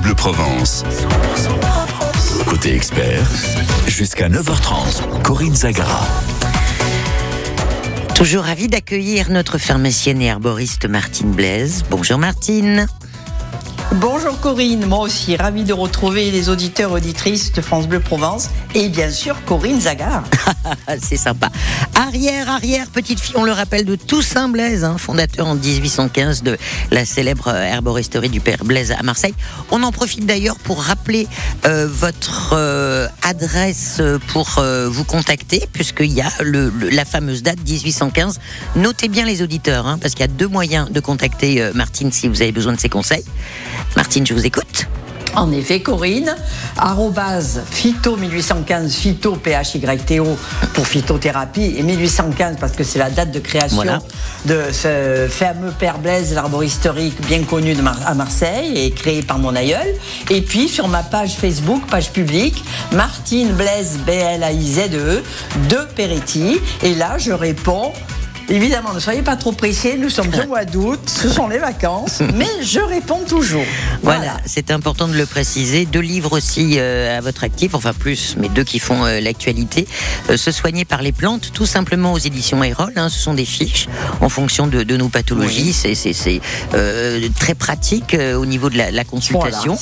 Bleu Provence. Côté expert, jusqu'à 9h30, Corinne Zagara. Toujours ravi d'accueillir notre pharmacienne et herboriste Martine Blaise. Bonjour Martine. Bonjour Corinne, moi aussi ravi de retrouver les auditeurs auditrices de France Bleu Provence et bien sûr Corinne Zagar. C'est sympa. Arrière, arrière, petite fille, on le rappelle de Toussaint Blaise, hein, fondateur en 1815 de la célèbre herboristerie du Père Blaise à Marseille. On en profite d'ailleurs pour rappeler euh, votre euh, adresse pour euh, vous contacter, puisqu'il y a la fameuse date 1815. Notez bien les auditeurs, hein, parce qu'il y a deux moyens de contacter Martine si vous avez besoin de ses conseils. Martine, je vous écoute. En effet, Corinne, arrobase phyto 1815, phyto PHYTO pour phytothérapie et 1815 parce que c'est la date de création de ce fameux Père Blaise, l'arboristerie bien connu de à Marseille et créé par mon aïeul. Et puis sur ma page Facebook, page publique, Martine Blaise, B-L-A-I-Z-E, de Peretti. Et là, je réponds Évidemment, ne soyez pas trop pressés, nous sommes au mois d'août, ce sont les vacances, mais je réponds toujours. Voilà, c'est important de le préciser. Deux livres aussi euh, à votre actif, enfin plus, mais deux qui font euh, l'actualité. Euh, se soigner par les plantes, tout simplement aux éditions Erol. Hein, ce sont des fiches en fonction de, nos pathologies. C'est très pratique au niveau de la, consultation.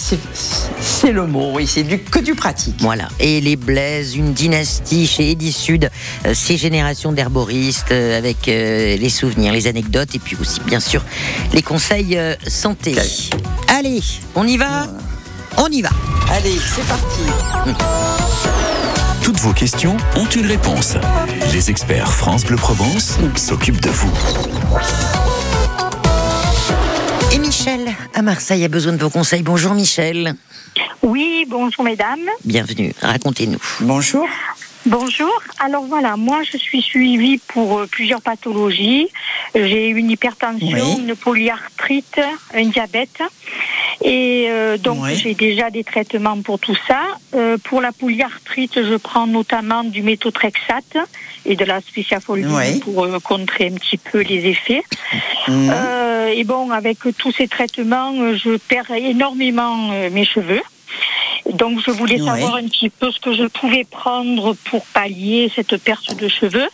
c'est le mot, oui, c'est que du pratique. Voilà. Et les Blaises, une dynastie chez Edisud, ces générations d'herboristes avec euh, les souvenirs, les anecdotes et puis aussi bien sûr les conseils euh, santé. Allez, on y va? On y va. Allez, c'est parti. Toutes vos questions ont une réponse. Les experts France Bleu Provence s'occupent de vous. Et Michel, à Marseille, a besoin de vos conseils. Bonjour Michel. Oui, bonjour mesdames. Bienvenue, racontez-nous. Bonjour. Bonjour. Alors voilà, moi je suis suivie pour euh, plusieurs pathologies. J'ai une hypertension, une polyarthrite, un diabète. Et euh, donc j'ai déjà des traitements pour tout ça. Euh, pour la polyarthrite, je prends notamment du méthotrexate et de la spéciafoline pour contrer un petit peu les effets. Mhm. et bon, avec tous ces traitements, je perds énormément mes cheveux. Donc je voulais savoir un petit peu ce que je pouvais prendre pour pallier cette perte de cheveux.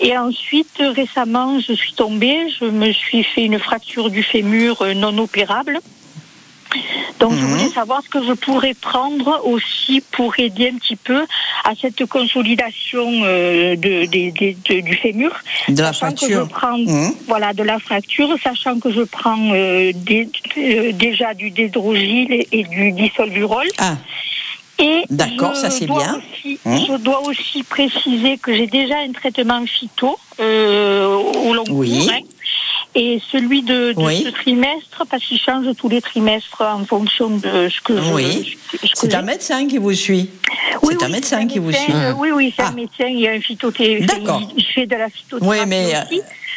Et ensuite, récemment, je suis tombée, je me suis fait une fracture du fémur non opérable. Donc, je voulais mhm. savoir ce que je pourrais prendre aussi pour aider un petit peu à cette consolidation euh, de, du fémur. De la fracture. Mhm. Voilà, de la fracture, sachant que je prends euh, euh, déjà du dédrogile et, du disolvurol. Ah. D'accord, ça c'est bien. Hein je dois aussi préciser que j'ai déjà un traitement phyto au long oui. cours. Hein. Et celui de, ce trimestre, parce qu'il change tous les trimestres en fonction de ce que oui. C'est un médecin qui vous suit. Oui, c'est un médecin qui vous suit. oui, oui, c'est un ah. médecin. Il y a un phytothérapie. D'accord. Il fait de la phytothérapie. Oui, mais.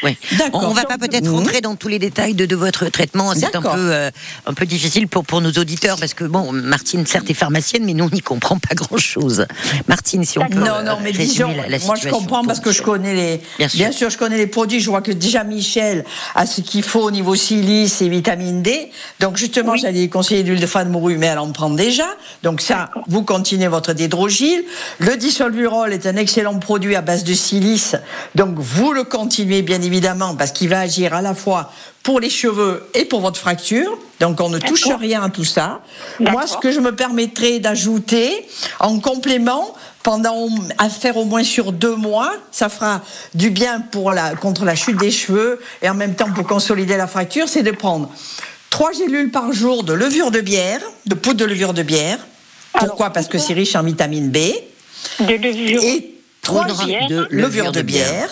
Oui. On, ne va pas peut-être rentrer dans tous les détails de, de votre traitement. C'est un peu, euh, un peu difficile pour, pour nos auditeurs parce que, bon, Martine, certes, est pharmacienne, mais nous, on n'y comprend pas grand-chose. Martine, si on peut. Non, non, mais disons, moi, je comprends parce que je connais les. Bien sûr. je connais les produits. Je vois que déjà Michel a ce qu'il faut au niveau silice et vitamine D. Donc, justement, j'allais conseiller d'huile de foie de morue, mais elle en prend déjà. Donc, ça, vous continuez votre dédrogile. Le disolvurol est un excellent produit à base de silice. Donc, vous le continuez, bien évidemment, parce qu'il va agir à la fois pour les cheveux et pour votre fracture. Donc on ne touche rien à tout ça. Moi, ce que je me permettrai d'ajouter en complément, pendant à faire au moins sur deux mois, ça fera du bien pour la, contre la chute des cheveux et en même temps pour consolider la fracture, c'est de prendre trois gélules par jour de levure de bière, de poudre de levure de bière. Pourquoi? Parce que c'est riche en vitamine B. De levure. Et trois de levure de bière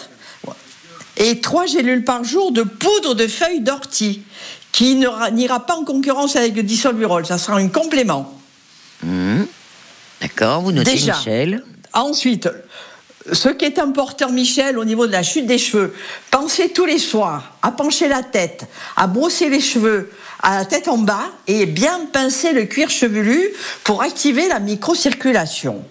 et trois gélules par jour de poudre de feuilles d'ortie, qui n'ira pas en concurrence avec le disolvurol, ça sera un complément. Mmh. D'accord, vous notez Déjà. Michel. Ensuite, ce qui est important, Michel, au niveau de la chute des cheveux, pensez tous les soirs à pencher la tête, à brosser les cheveux, à la tête en bas et bien pincer le cuir chevelu pour activer la microcirculation.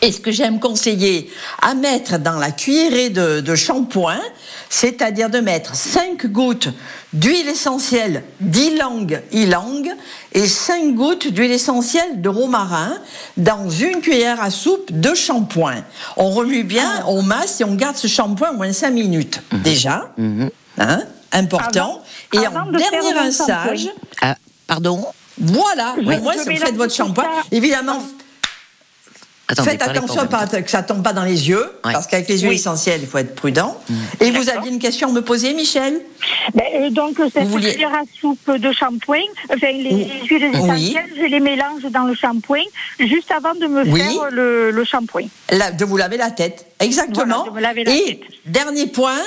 Et ce que j'aime conseiller à mettre dans la cuillerée de, shampoing, c'est-à-dire de mettre 5 gouttes d'huile essentielle d'ylang ylang et 5 gouttes d'huile essentielle de romarin dans une cuillère à soupe de shampoing. On remue bien, ah. on masse et on garde ce shampoing au moins 5 minutes. Mhm. Déjà, mhm. Hein, important. et en dernier rinçage. Ah, pardon Voilà, moi, si vous faites votre shampoing, évidemment. Faites attention que ça tombe pas dans les yeux, parce qu'avec les huiles essentielles, il faut être prudent. Mm. Et vous aviez une question à me poser, Michel? Ben, euh, Donc, cette cuillère à soupe de shampoing, enfin, les huiles essentielles, je les mélange dans le shampoing juste avant de me faire le, le shampoing. de vous laver la tête, exactement. Et dernier point,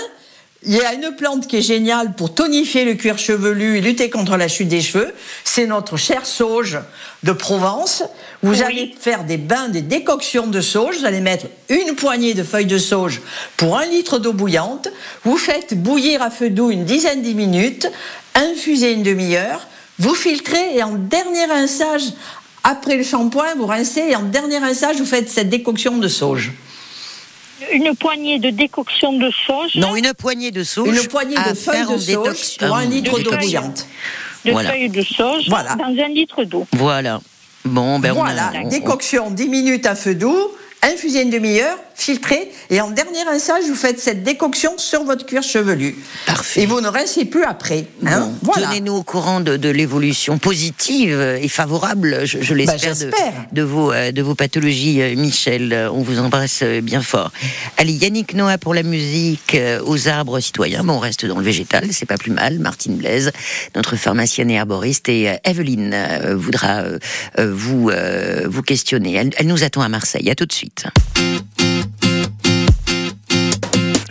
il y a une plante qui est géniale pour tonifier le cuir chevelu et lutter contre la chute des cheveux. C'est notre chère sauge de Provence. Vous allez faire des bains, des décoctions de sauge. Vous allez mettre une poignée de feuilles de sauge pour un litre d'eau bouillante. Vous faites bouillir à feu doux une dizaine de minutes. Infusez une demi-heure. Vous filtrez et en dernier rinçage, après le shampoing, vous rincez et en dernier rinçage, vous faites cette décoction de sauge une poignée de décoction de sauge. Non, une poignée de sauge. Une poignée de feuilles de sauge pour un litre d'eau bouillante. De feuilles de sauge dans un litre d'eau. Voilà. Bon, ben voilà, décoction 10 minutes à feu doux, infusez une demi-heure, filtrez, et en dernier rinçage, vous faites cette décoction sur votre cuir chevelu. Parfait. Et vous ne rincez plus après. Hein. Tenez-nous au courant de, l'évolution positive et favorable, je, l'espère, bah, de, vos, euh, de vos pathologies, euh, Michel. On vous embrasse euh, bien fort. Allez, Yannick Noah pour la musique aux arbres citoyens. Bon, on reste dans le végétal, c'est pas plus mal. Martine Blaise, notre pharmacienne et herboriste, et Evelyne voudra vous, vous questionner. Elle, elle nous attend à Marseille. À tout de suite.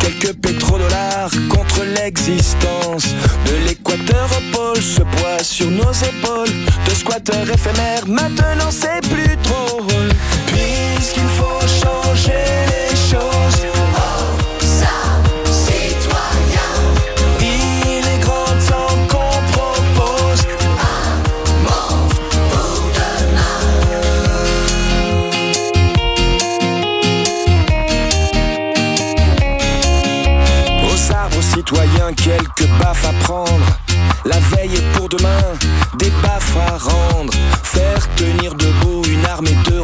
Quelques pétrodollars contre l'existence. De l'équateur au pôle, ce poids sur nos épaules. De squatteurs éphémères, maintenant c'est plus drôle. Puisqu'il faut changer La veille est pour demain, des baffes à rendre. Faire tenir debout une armée de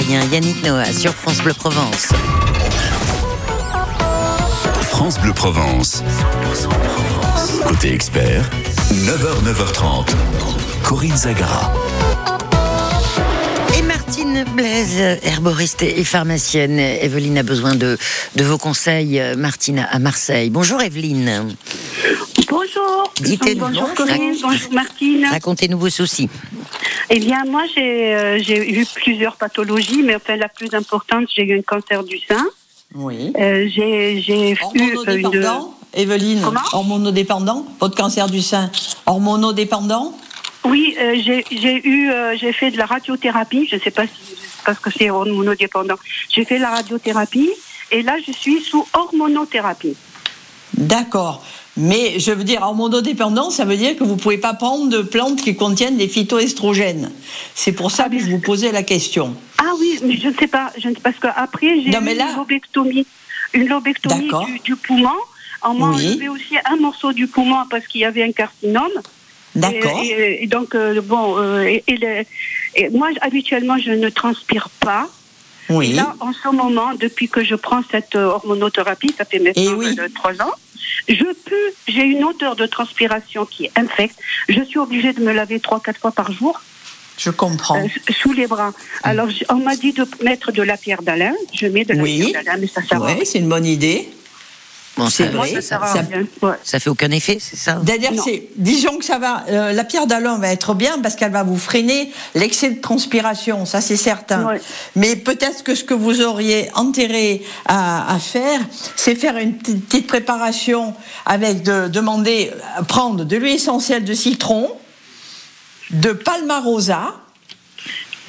Yannick Noah sur France Bleu Provence. France Bleu Provence. Côté expert, 9h, 9h30. Corinne Zagara. Et Martine Blaise, herboriste et pharmacienne. Evelyne a besoin de, de vos conseils, Martine, à Marseille. Bonjour Evelyne. Bonjour. Dites-nous. Bonjour Corinne, bonjour Martine. Racontez-nous vos soucis. Eh bien, moi, euh, j'ai eu plusieurs pathologies, mais enfin, la plus importante, j'ai eu un cancer du sein. Oui. Euh, j'ai eu une. Evelyne, hormonodépendant, votre cancer du sein, hormonodépendant? Oui, euh, j'ai eu, j'ai fait de la radiothérapie. Je ne sais pas si parce que c'est hormonodépendant. J'ai fait la radiothérapie et là, je suis sous hormonothérapie. D'accord. Mais je veux dire, hormonodépendant, ça veut dire que vous ne pouvez pas prendre de plantes qui contiennent des phytoestrogènes. C'est pour ça que je vous posais la question. Ah oui, mais je ne sais pas. Je ne sais, parce qu'après, j'ai eu une lobectomie, une lobectomie du, poumon. On m'a enlevé aussi un morceau du poumon parce qu'il y avait un carcinome. D'accord. Et, donc, euh, bon, euh, et, moi, habituellement, je ne transpire pas. Oui. Là, en ce moment, depuis que je prends cette euh, hormonothérapie, ça fait maintenant oui. trois ans, je peux, j'ai une odeur de transpiration qui est infecte. Je suis obligée de me laver trois, quatre fois par jour. Je comprends. Euh, sous les bras. Alors, on m'a dit de mettre de la pierre d'Alain. Je mets de la pierre d'Alain, mais ça sert Oui, c'est une bonne idée c'est vrai, ça, ça, fait aucun effet, c'est ça D'ailleurs, disons que ça va, euh, la pierre d'Alain va être bien parce qu'elle va vous freiner l'excès de transpiration, ça c'est certain. Mais peut-être que ce que vous auriez enterré à, faire, c'est faire une petite préparation avec de demander, prendre de l'huile essentielle de citron, de palmarosa,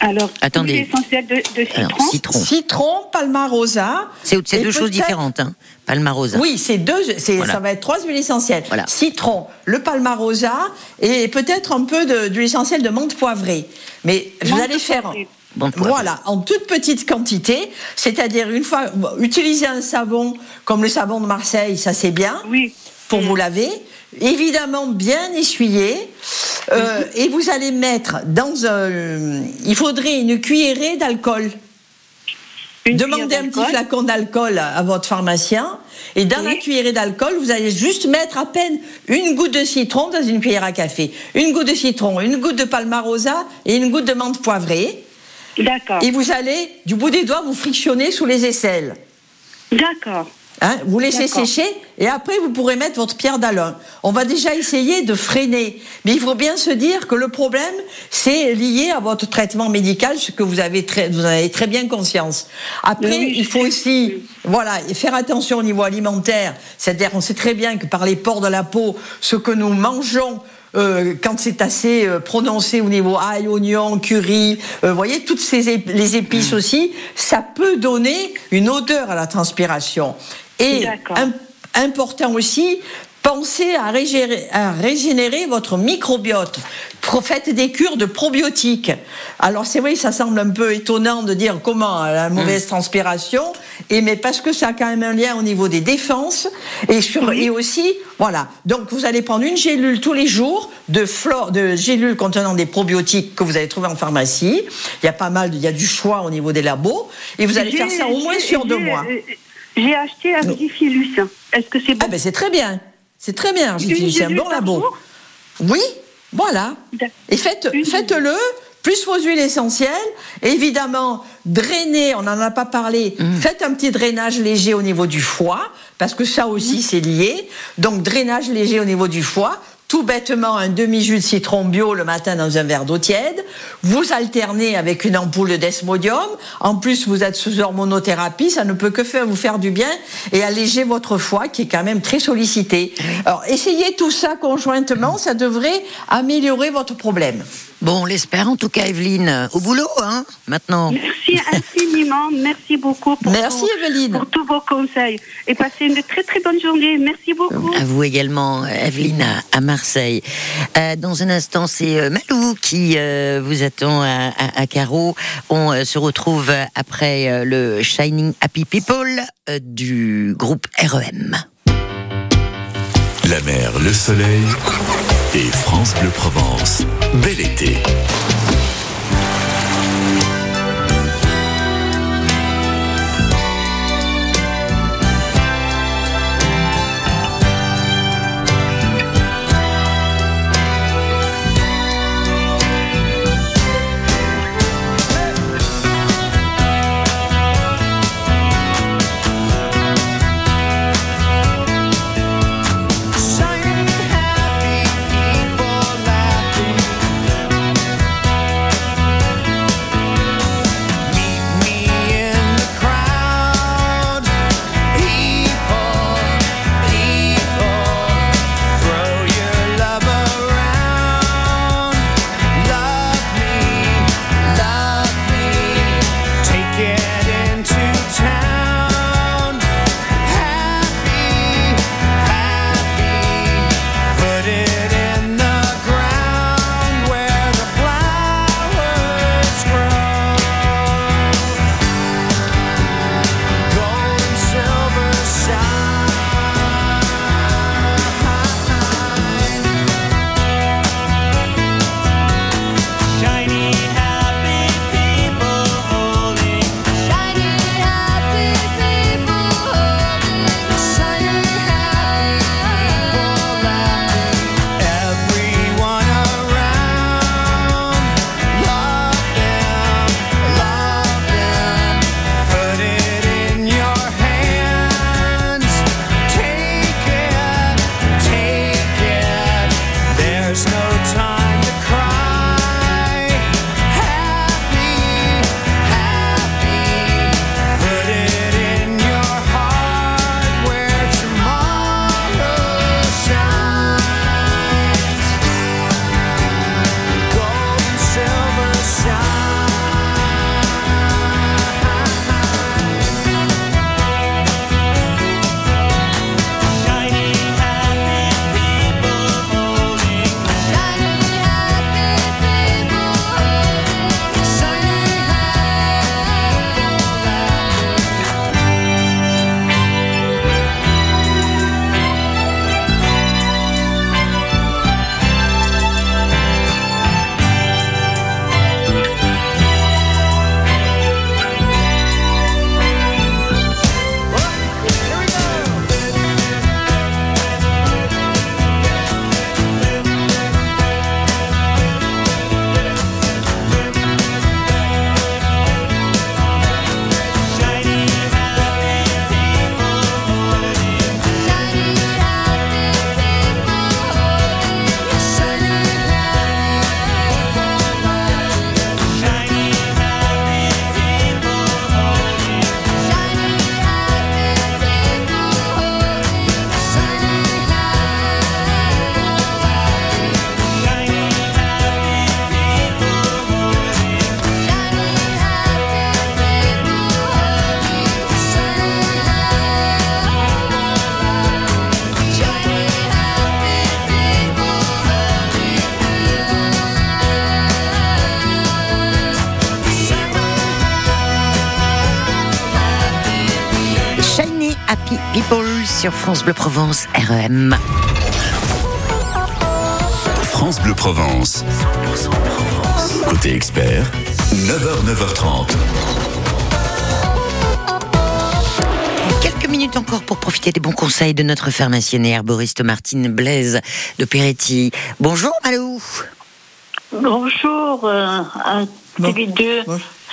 alors, Attendez. essentiel de, citron. citron. palmarosa. C'est deux choses différentes. Hein. Palmarosa. Oui, c'est deux. Ça va être trois huiles essentielles. Citron, le palmarosa et peut-être un peu d'huile essentielle de menthe poivrée. Mais vous allez faire. voilà, en toute petite quantité, c'est-à-dire une fois, utiliser un savon comme le savon de Marseille, ça c'est bien, oui. pour vous laver. Évidemment, bien essuyer. Euh, et vous allez mettre dans un. Il faudrait une cuillerée d'alcool. Demandez un petit flacon d'alcool à votre pharmacien. Et dans la cuillerée d'alcool, vous allez juste mettre à peine une goutte de citron dans une cuillère à café. Une goutte de citron, une goutte de palmarosa et une goutte de menthe poivrée. D'accord. Et vous allez, du bout des doigts, vous frictionner sous les aisselles. D'accord. Hein, vous laissez sécher et après vous pourrez mettre votre pierre d'Alain. On va déjà essayer de freiner, mais il faut bien se dire que le problème c'est lié à votre traitement médical, ce que vous avez très, vous avez très bien conscience. Après, il faut aussi, voilà, faire attention au niveau alimentaire. C'est-à-dire, on sait très bien que par les pores de la peau, ce que nous mangeons euh, quand c'est assez euh, prononcé au niveau ail, oignon, curry, euh, voyez, toutes ces les épices aussi, ça peut donner une odeur à la transpiration. Et important aussi, pensez à régénérer, votre microbiote. Faites des cures de probiotiques. Alors c'est vrai, ça semble un peu étonnant de dire comment la mauvaise mm. transpiration, et mais parce que ça a quand même un lien au niveau des défenses et sur et aussi voilà. Donc vous allez prendre une gélule tous les jours de flore, de gélules contenant des probiotiques que vous allez trouver en pharmacie. Il y a pas mal, il y a du choix au niveau des labos, et vous allez faire ça au moins sur deux mois. J'ai acheté Argifilus. Est-ce que c'est bon Ah ben c'est très bien. C'est très bien, Argifilus. C'est un bon labo. Oui, voilà. Et faites, faites-le plus vos huiles essentielles. Évidemment, drainez, on n'en a pas parlé, mmh. faites un petit drainage léger au niveau du foie, parce que ça aussi mmh. c'est lié. Donc drainage léger au niveau du foie, tout bêtement un demi-jus de citron bio le matin dans un verre d'eau tiède. Vous alternez avec une ampoule de desmodium. En plus, vous êtes sous hormonothérapie. Ça ne peut que faire vous faire du bien et alléger votre foie qui est quand même très sollicité. Alors, essayez tout ça conjointement. Ça devrait améliorer votre problème. Bon, on l'espère en tout cas, Evelyne. Au boulot, hein, maintenant. Merci infiniment. Merci beaucoup pour, Merci, Evelyne. pour tous vos conseils. Et passez une très très bonne journée. Merci beaucoup. À vous également, Evelyne, à, Marseille. Euh, dans un instant, c'est euh, Malou qui euh, vous attend à, à, Carreau. On se retrouve après le Shining Happy People du groupe REM. La mer, le soleil et France Bleu Provence. Bel été. Sur France Bleu Provence REM. France Bleu Provence. Côté expert, 9h, 9h30. Quelques minutes encore pour profiter des bons conseils de notre pharmacienne et herboriste Martine Blaise de Peretti. Bonjour Malou. Bonjour euh, à tous les deux.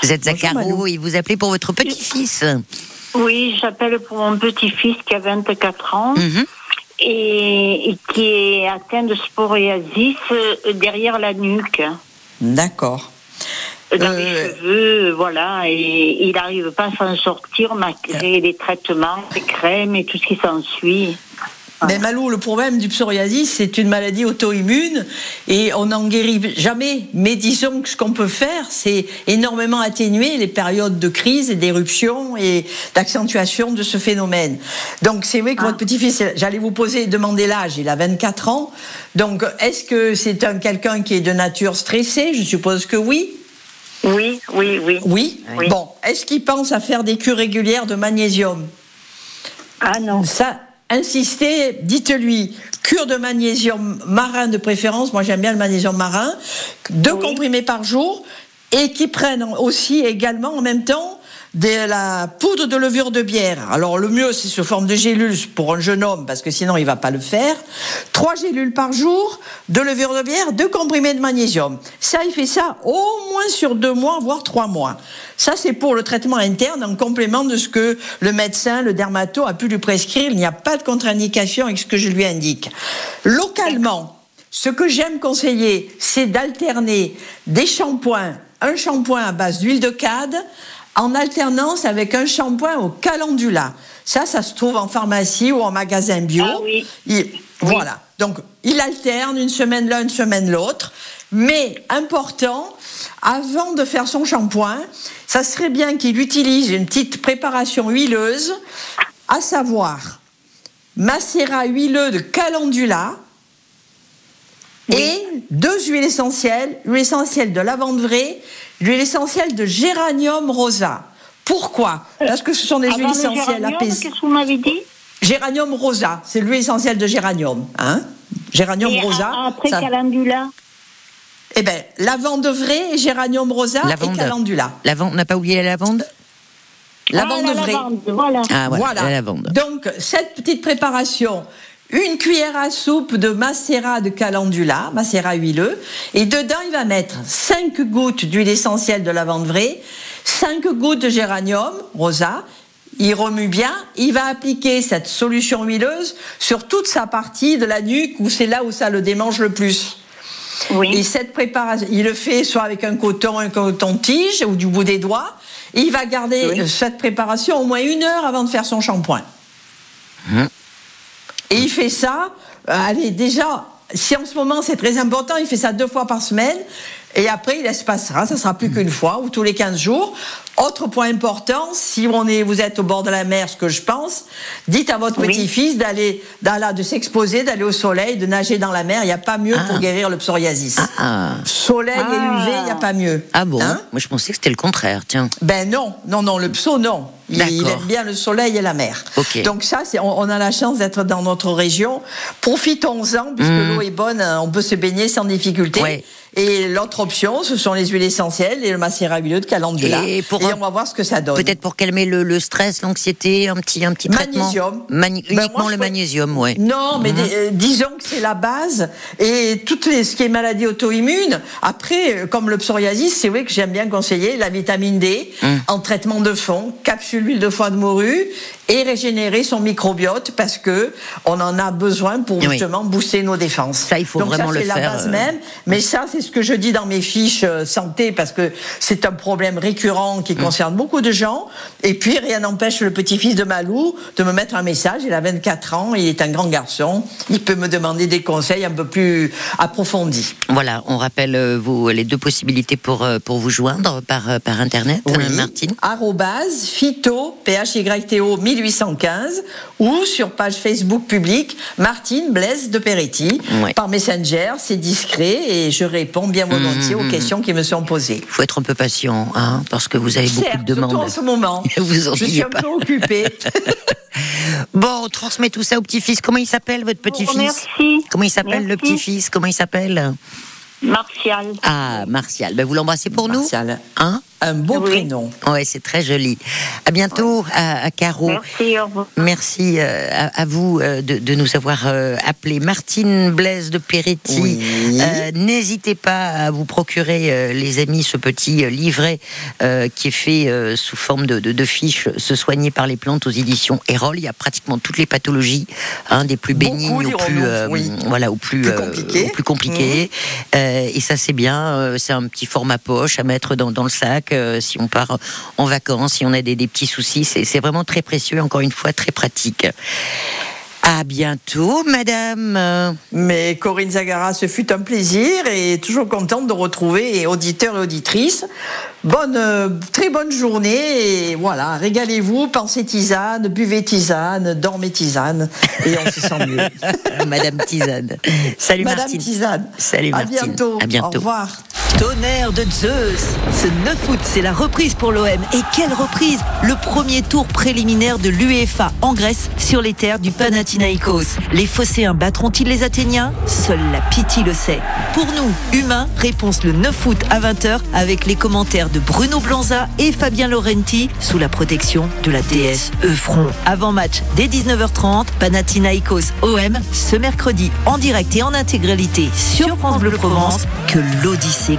Vous êtes Zacaro et vous appelez pour votre petit-fils. Oui, j'appelle pour mon petit-fils qui a 24 ans. Mhm. Et, qui est atteint de sporiasis euh, derrière la nuque. D'accord. Dans les euh, cheveux, voilà, et il n'arrive pas à s'en sortir malgré les traitements, les crèmes et tout ce qui s'ensuit. Mais Malou, le problème du psoriasis, c'est une maladie auto-immune et on n'en guérit jamais. Mais disons que ce qu'on peut faire, c'est énormément atténuer les périodes de crise et d'éruption et d'accentuation de ce phénomène. Donc c'est vrai que votre ah. petit-fils, j'allais vous poser, demander l'âge, il a 24 ans. Donc est-ce que c'est un quelqu'un qui est de nature stressée? Je suppose que oui. Oui, oui, oui. Oui, oui. Bon, est-ce qu'il pense à faire des cures régulières de magnésium? Ah non. Ça, insistez, dites-lui cure de magnésium marin de préférence, moi j'aime bien le magnésium marin, deux comprimés par jour, et qui prennent aussi également en même temps de la poudre de levure de bière. Alors le mieux, c'est sous forme de gélules pour un jeune homme, parce que sinon il va pas le faire. Trois gélules par jour, de levure de bière, deux comprimés de magnésium. Ça, il fait ça au moins sur deux mois, voire trois mois. Ça, c'est pour le traitement interne, en complément de ce que le médecin, le dermato, a pu lui prescrire. Il n'y a pas de contre-indication avec ce que je lui indique. Localement, ce que j'aime conseiller, c'est d'alterner des shampoings, un shampoing à base d'huile de cade en alternance avec un shampoing au calendula. Ça, ça se trouve en pharmacie ou en magasin bio. Ah oui. Voilà. Donc, il alterne une semaine l'un, une semaine l'autre. Mais important, avant de faire son shampoing, ça serait bien qu'il utilise une petite préparation huileuse, à savoir macérat huileux de calendula et deux huiles essentielles, l'huile essentielle de lavande vraie l'huile essentielle de géranium rosa. Pourquoi? Parce que ce sont des huiles essentielles apaisées. Qu'est-ce que vous m'avez dit? Géranium rosa, c'est l'huile essentielle de géranium. Hein? Géranium rosa. Après calendula Eh bien, lavande vraie, géranium rosa et calendula. Lavande, on n'a pas oublié la lavande? Lavande ah, vraie. voilà. Ah, voilà, La lavande. Donc, cette petite préparation, une cuillère à soupe de macérat de calendula, macérat huileux, et dedans il va mettre 5 gouttes d'huile essentielle de lavande vraie, 5 gouttes de géranium rosa, il remue bien, il va appliquer cette solution huileuse sur toute sa partie de la nuque où c'est là où ça le démange le plus. Oui. Et cette préparation, il le fait soit avec un coton, un coton-tige ou du bout des doigts. il va garder cette préparation au moins une heure avant de faire son shampoing. Hum. Et il fait ça, euh, allez, déjà, si en ce moment c'est très important, il fait ça deux fois par semaine. Et après, il espacera, ça sera plus qu'une fois ou tous les 15 jours. Autre point important, si on est, vous êtes au bord de la mer, ce que je pense, dites à votre petit-fils d'aller, de s'exposer, d'aller au soleil, de nager dans la mer. Il n'y a pas mieux pour ah. guérir le psoriasis. Ah, ah. Soleil et UV, il n'y a pas mieux. Ah bon hein Moi, je pensais que c'était le contraire, tiens. Ben non, non, non, le pso, non. Il, aime bien le soleil et la mer. Donc ça, on, a la chance d'être dans notre région. Profitons-en, puisque mmh. l'eau est bonne, on peut se baigner sans difficulté. Et l'autre option, ce sont les huiles essentielles et le macérat huileux de calendula. Et, on va voir ce que ça donne. Peut-être pour calmer le, stress, l'anxiété, un petit, un petit magnésium. traitement. Ben, uniquement le magnésium, ouais. Non, mais mhm. euh, disons que c'est la base. Et tout ce qui est maladie auto-immune, après, euh, comme le psoriasis, c'est vrai que j'aime bien conseiller la vitamine D mhm. en traitement de fond, capsule huile de foie de morue et régénérer son microbiote parce que on en a besoin pour justement booster nos défenses. Ça, il faut vraiment le faire. C'est la base euh, même. Mais ça, c'est ce que je dis dans mes fiches euh, santé parce que c'est un problème récurrent qui mm. concerne beaucoup de gens. Et puis, rien n'empêche le petit-fils de Malou de me mettre un message. Il a 24 ans, il est un grand garçon. Il peut me demander des conseils un peu plus approfondis. Voilà, on rappelle euh, vous, les deux possibilités pour, pour vous joindre par, par Internet, oui. Martine. Arrobase, phyto, P-H-Y-T-O, 1815 ou sur page Facebook publique Martine Blaise de Peretti. Par Messenger, c'est discret et je réponds bien volontiers aux mmh, mmh, mmh. questions qui me sont posées. Il faut être un peu patient, hein, parce que vous avez beaucoup de demandes. en ce moment. vous Je suis un peu occupée. bon, on transmet tout ça au petit-fils. Comment il s'appelle, votre petit-fils Merci. Comment il s'appelle, le petit-fils Comment il s'appelle Martial. Ah, Martial. Ben, vous l'embrassez pour nous Martial. Hein un beau prénom. Oui, c'est très joli. À bientôt, à, Caro. Merci, au revoir. Merci euh, à, vous euh, de, nous avoir euh, appelé. Martine Blaise de Peretti. N'hésitez pas à vous procurer, les amis, ce petit livret qui est fait sous forme de, fiches Se soigner par les plantes aux éditions Erol. Il y a pratiquement toutes les pathologies, hein, des plus bénignes aux plus, voilà, au plus, plus compliquées. Mmh. et ça, c'est bien. c'est un petit format poche à mettre dans, dans le sac si on part en vacances, si on a des, des petits soucis. C'est vraiment très précieux, encore une fois, très pratique. À bientôt, madame. Mais Corinne Zagara, ce fut un plaisir et toujours contente de retrouver auditeurs et auditrices. Bonne, euh, très bonne journée et voilà, régalez-vous, pensez tisane, buvez tisane, dormez tisane et on se sent mieux. madame Tisane. Salut Madame Tisane. Salut Martine. À bientôt. À bientôt. Au revoir. Tonnerre de Zeus Ce 9 août, c'est la reprise pour l'OM. Et quelle reprise Le premier tour préliminaire de l'UEFA en Grèce sur les terres du Panathinaikos. Les Phocéens battront-ils les Athéniens? Seule la pitié le sait. Pour nous, humains, réponse le 9 août à 20h avec les commentaires de Bruno Blanza et Fabien Laurenti sous la protection de la déesse Euphron. Avant match, dès 19h30, Panathinaikos OM, ce mercredi en direct et en intégralité sur France Bleu Provence, que l'Odyssée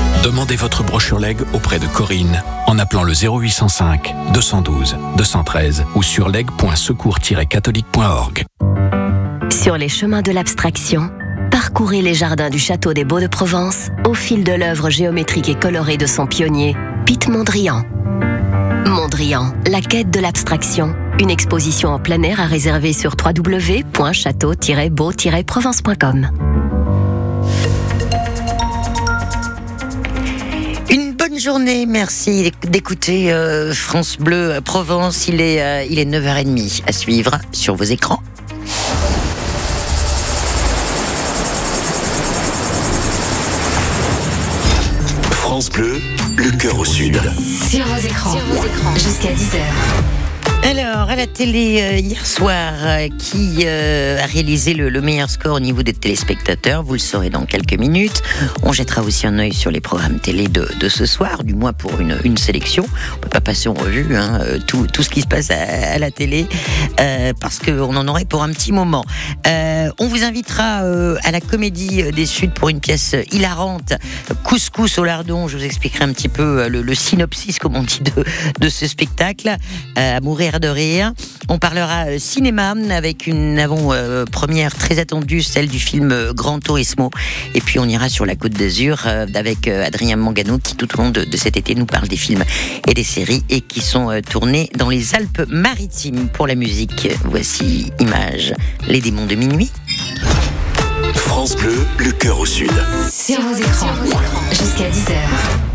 Demandez votre brochure leg auprès de Corinne en appelant le 0805 212 213 ou sur leg.secours-catholique.org. Sur les chemins de l'abstraction, parcourez les jardins du château des Beaux de Provence au fil de l'œuvre géométrique et colorée de son pionnier, Pete Mondrian. Mondrian, la quête de l'abstraction. Une exposition en plein air à réserver sur www.château-beau-provence.com. journée, merci d'écouter euh, France Bleu euh, Provence. Il est, euh, il est 9h30 à suivre sur vos écrans. France Bleu, le cœur au sud. Sur vos écrans, écrans. jusqu'à 10h. Alors, à la télé euh, hier soir, euh, qui euh, a réalisé le, meilleur score au niveau des téléspectateurs Vous le saurez dans quelques minutes. On jettera aussi un œil sur les programmes télé de, ce soir, du moins pour une, sélection. On peut pas passer en revue hein, tout, ce qui se passe à, la télé, parce qu'on en aurait pour un petit moment. on vous invitera à la Comédie des Suds pour une pièce hilarante, Couscous au lardon. Je vous expliquerai un petit peu le, synopsis, comme on dit, de ce spectacle. à mourir de rire. On parlera euh, cinéma avec une avant-première très attendue, celle du film euh, Grand Turismo. Et puis on ira sur la Côte d'Azur euh, avec Adrien Mangano qui tout au long de, cet été nous parle des films et des séries et qui sont tournés dans les Alpes-Maritimes. Pour la musique, voici Image, les démons de minuit. France Bleu, le cœur au sud. Sur vos écrans, jusqu'à 10h.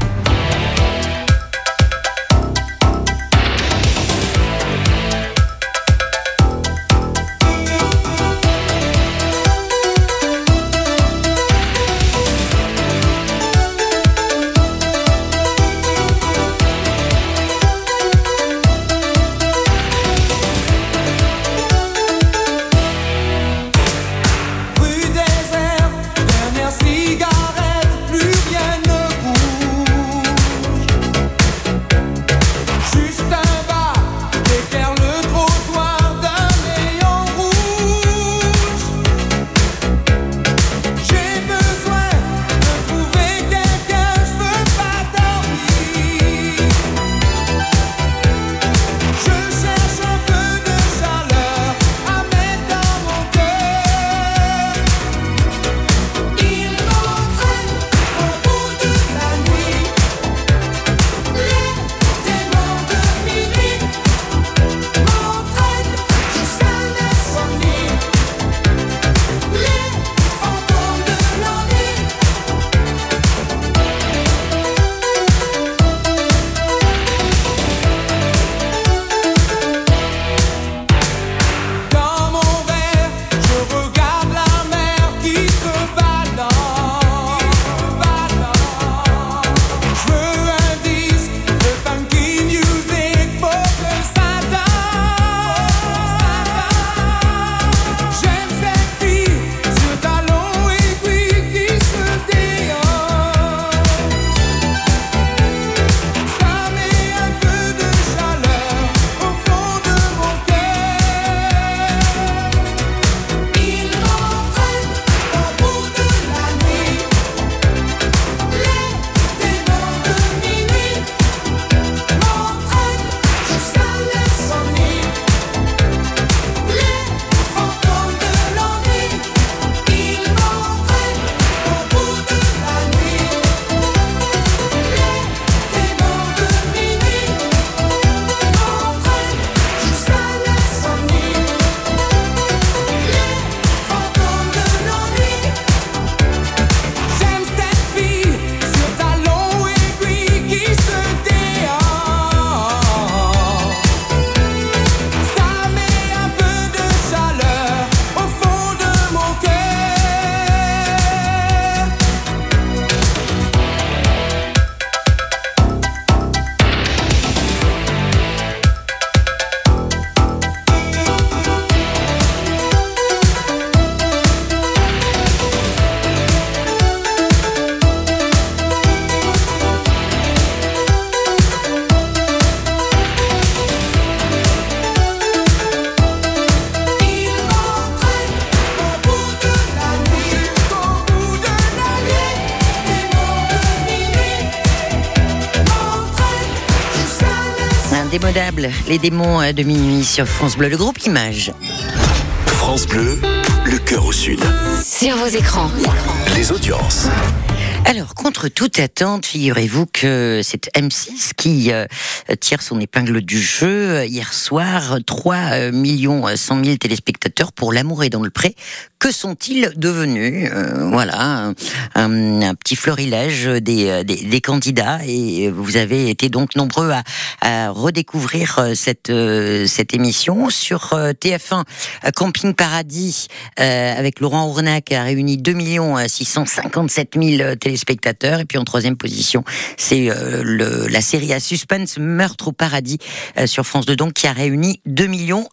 Les démons de minuit sur France Bleu, le groupe Image. France Bleu, le cœur au sud. Sur vos écrans. Les audiences. Alors, contre toute attente, figurez-vous que c'est M6 qui euh, tire son épingle du jeu. Hier soir, 3 millions 100 000 téléspectateurs pour L'amour est dans le pré. Que sont-ils devenus? Euh, Voilà, un, petit florilège des, candidats et vous avez été donc nombreux à, redécouvrir euh, cette, cette émission. Sur TF1, Camping Paradis, avec Laurent Ournac, a réuni 2 657 000 téléspectateurs spectateurs. Et puis en troisième position, c'est euh, la série à suspense Meurtre au paradis euh, sur France 2, donc qui a réuni 2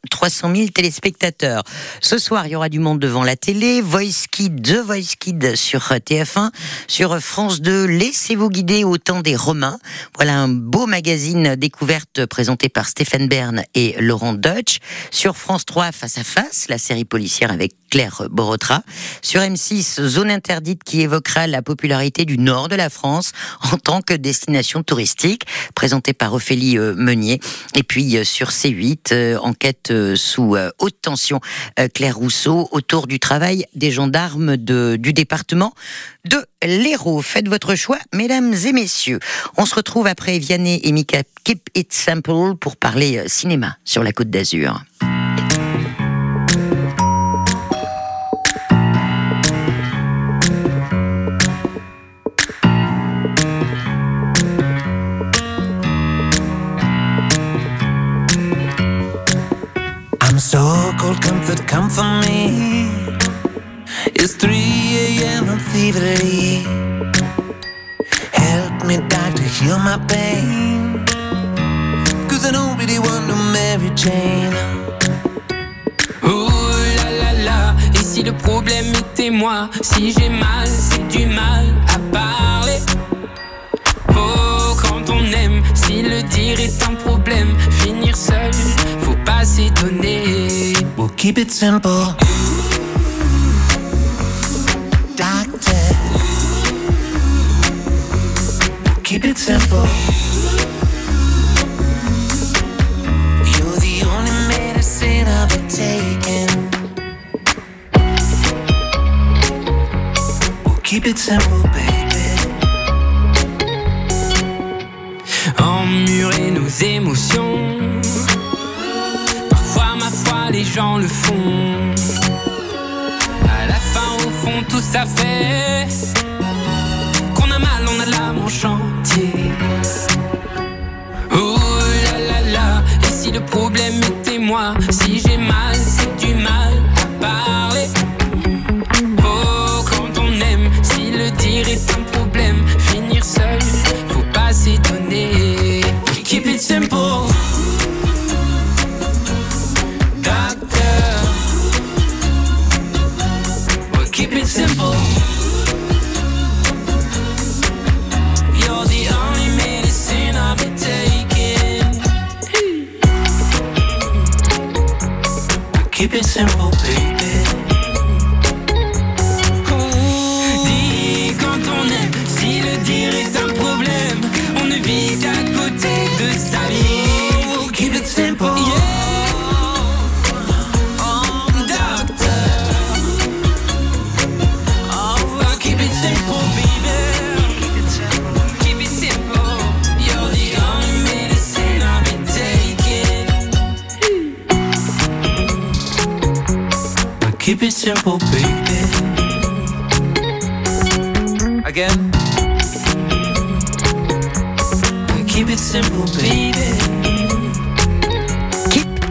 300 000 téléspectateurs. Ce soir, il y aura du monde devant la télé. Voice Kid, The Voice Kid sur TF1. Sur France 2, Laissez-vous guider au temps des Romains. Voilà un beau magazine découverte présenté par Stéphane Bern et Laurent Deutsch. Sur France 3, Face à Face, la série policière avec Claire Borotra. Sur M6, Zone interdite qui évoquera la popularité du nord de la France en tant que destination touristique, présentée par Ophélie euh, Meunier. Et puis euh, sur C8, euh, enquête sous haute tension, Claire Rousseau, autour du travail des gendarmes de, du département de l'Hérault. Faites votre choix, mesdames et messieurs. On se retrouve après Vianney et Mika Keep It Simple pour parler cinéma sur la Côte d'Azur. So cold comfort, come for me. It's 3 a.m. I'm feverly. Help me, doctor, heal my pain. Cause I don't really want to marry Jane. Oh la la la, et si le problème était moi? Si j'ai mal, c'est du mal à parler. Oh, quand on aime, si le dire est un problème, finir seul pas s'étonner. We'll keep it simple. Doctor. We'll keep it simple. You're the only medicine I'll be taking. We'll keep it simple, baby. Emmurer nos émotions gens le font. À la fin, au fond, tout ça fait qu'on a mal, on a l'âme en chantier. Oh là là là, et si le problème était moi,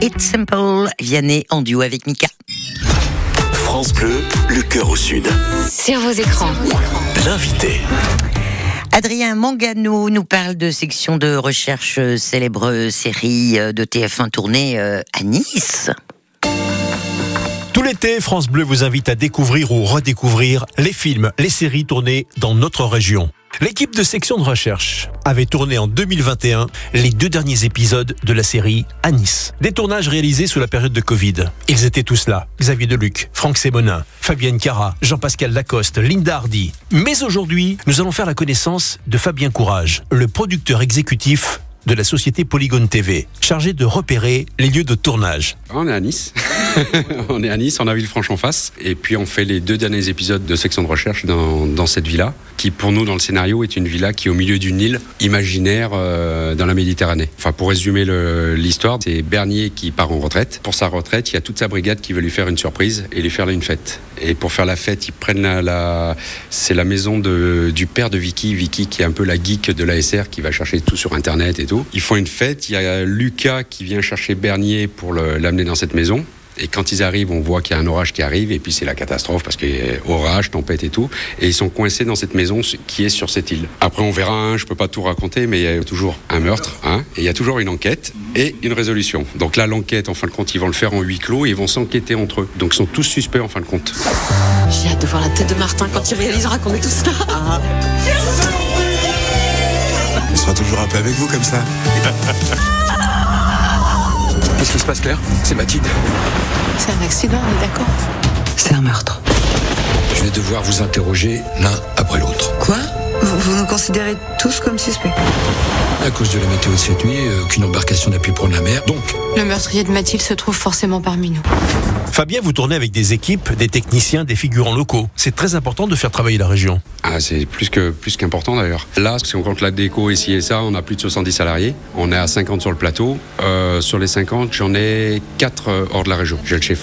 Keep it simple. Vianney en duo avec Mika. France Bleu, le cœur au sud. Sur vos écrans. L'invité. Adrien Mangano nous parle de section de recherche euh, célèbre série euh, de TF1 tournée euh, à Nice. Tout l'été, France Bleu vous invite à découvrir ou redécouvrir les films, les séries tournées dans notre région. L'équipe de section de recherche avait tourné en 2021 les deux derniers épisodes de la série à Nice. Des tournages réalisés sous la période de Covid. Ils étaient tous là. Xavier Deluc, Franck Sémonin, Fabienne Cara, Jean-Pascal Lacoste, Linda Hardy. Mais aujourd'hui, nous allons faire la connaissance de Fabien Courage, le producteur exécutif de la société Polygone TV, chargé de repérer les lieux de tournage. On est à Nice. on est à Nice, on a Villefranche en face. Et puis on fait les deux derniers épisodes de section de recherche dans, cette villa, qui pour nous dans le scénario est une villa qui est au milieu d'une île imaginaire euh, dans la Méditerranée. Enfin pour résumer l'histoire, c'est Bernier qui part en retraite. Pour sa retraite, il y a toute sa brigade qui veut lui faire une surprise et lui faire une fête. Et pour faire la fête, ils prennent la, c'est la maison du père de Vicky, Vicky qui est un peu la geek de l'ASR qui va chercher tout sur internet et tout. Ils font une fête, il y a Lucas qui vient chercher Bernier pour l'amener dans cette maison. Et quand ils arrivent, on voit qu'il y a un orage qui arrive, et puis c'est la catastrophe parce qu'il y a orage, tempête et tout. Et ils sont coincés dans cette maison qui est sur cette île. Après, on verra, hein, je peux pas tout raconter, mais il y a toujours un meurtre, hein, et il y a toujours une enquête et une résolution. Donc là, l'enquête, en fin de compte, ils vont le faire en huis clos et ils vont s'enquêter entre eux. Donc ils sont tous suspects en fin de compte. J'ai hâte de voir la tête de Martin quand il réalisera qu'on est tous là. Ah. On sera toujours un peu avec vous comme ça. Qu'est-ce qui se passe, Claire C'est Mathilde. C'est un accident, on est d'accord C'est un meurtre. Je vais devoir vous interroger l'un après l'autre. Quoi? Vous, nous considérez tous comme suspects À cause de la météo de cette nuit, euh, qu'une embarcation n'a pu prendre la mer, donc. Le meurtrier de Mathilde se trouve forcément parmi nous. Fabien, vous tournez avec des équipes, des techniciens, des figurants locaux. C'est très important de faire travailler la région. Ah, c'est plus que plus qu'important d'ailleurs. Là, si on compte la déco ici et ça, on a plus de 70 salariés. On est à 50 sur le plateau. Euh, sur les 50, j'en ai 4 euh, hors de la région. J'ai le chef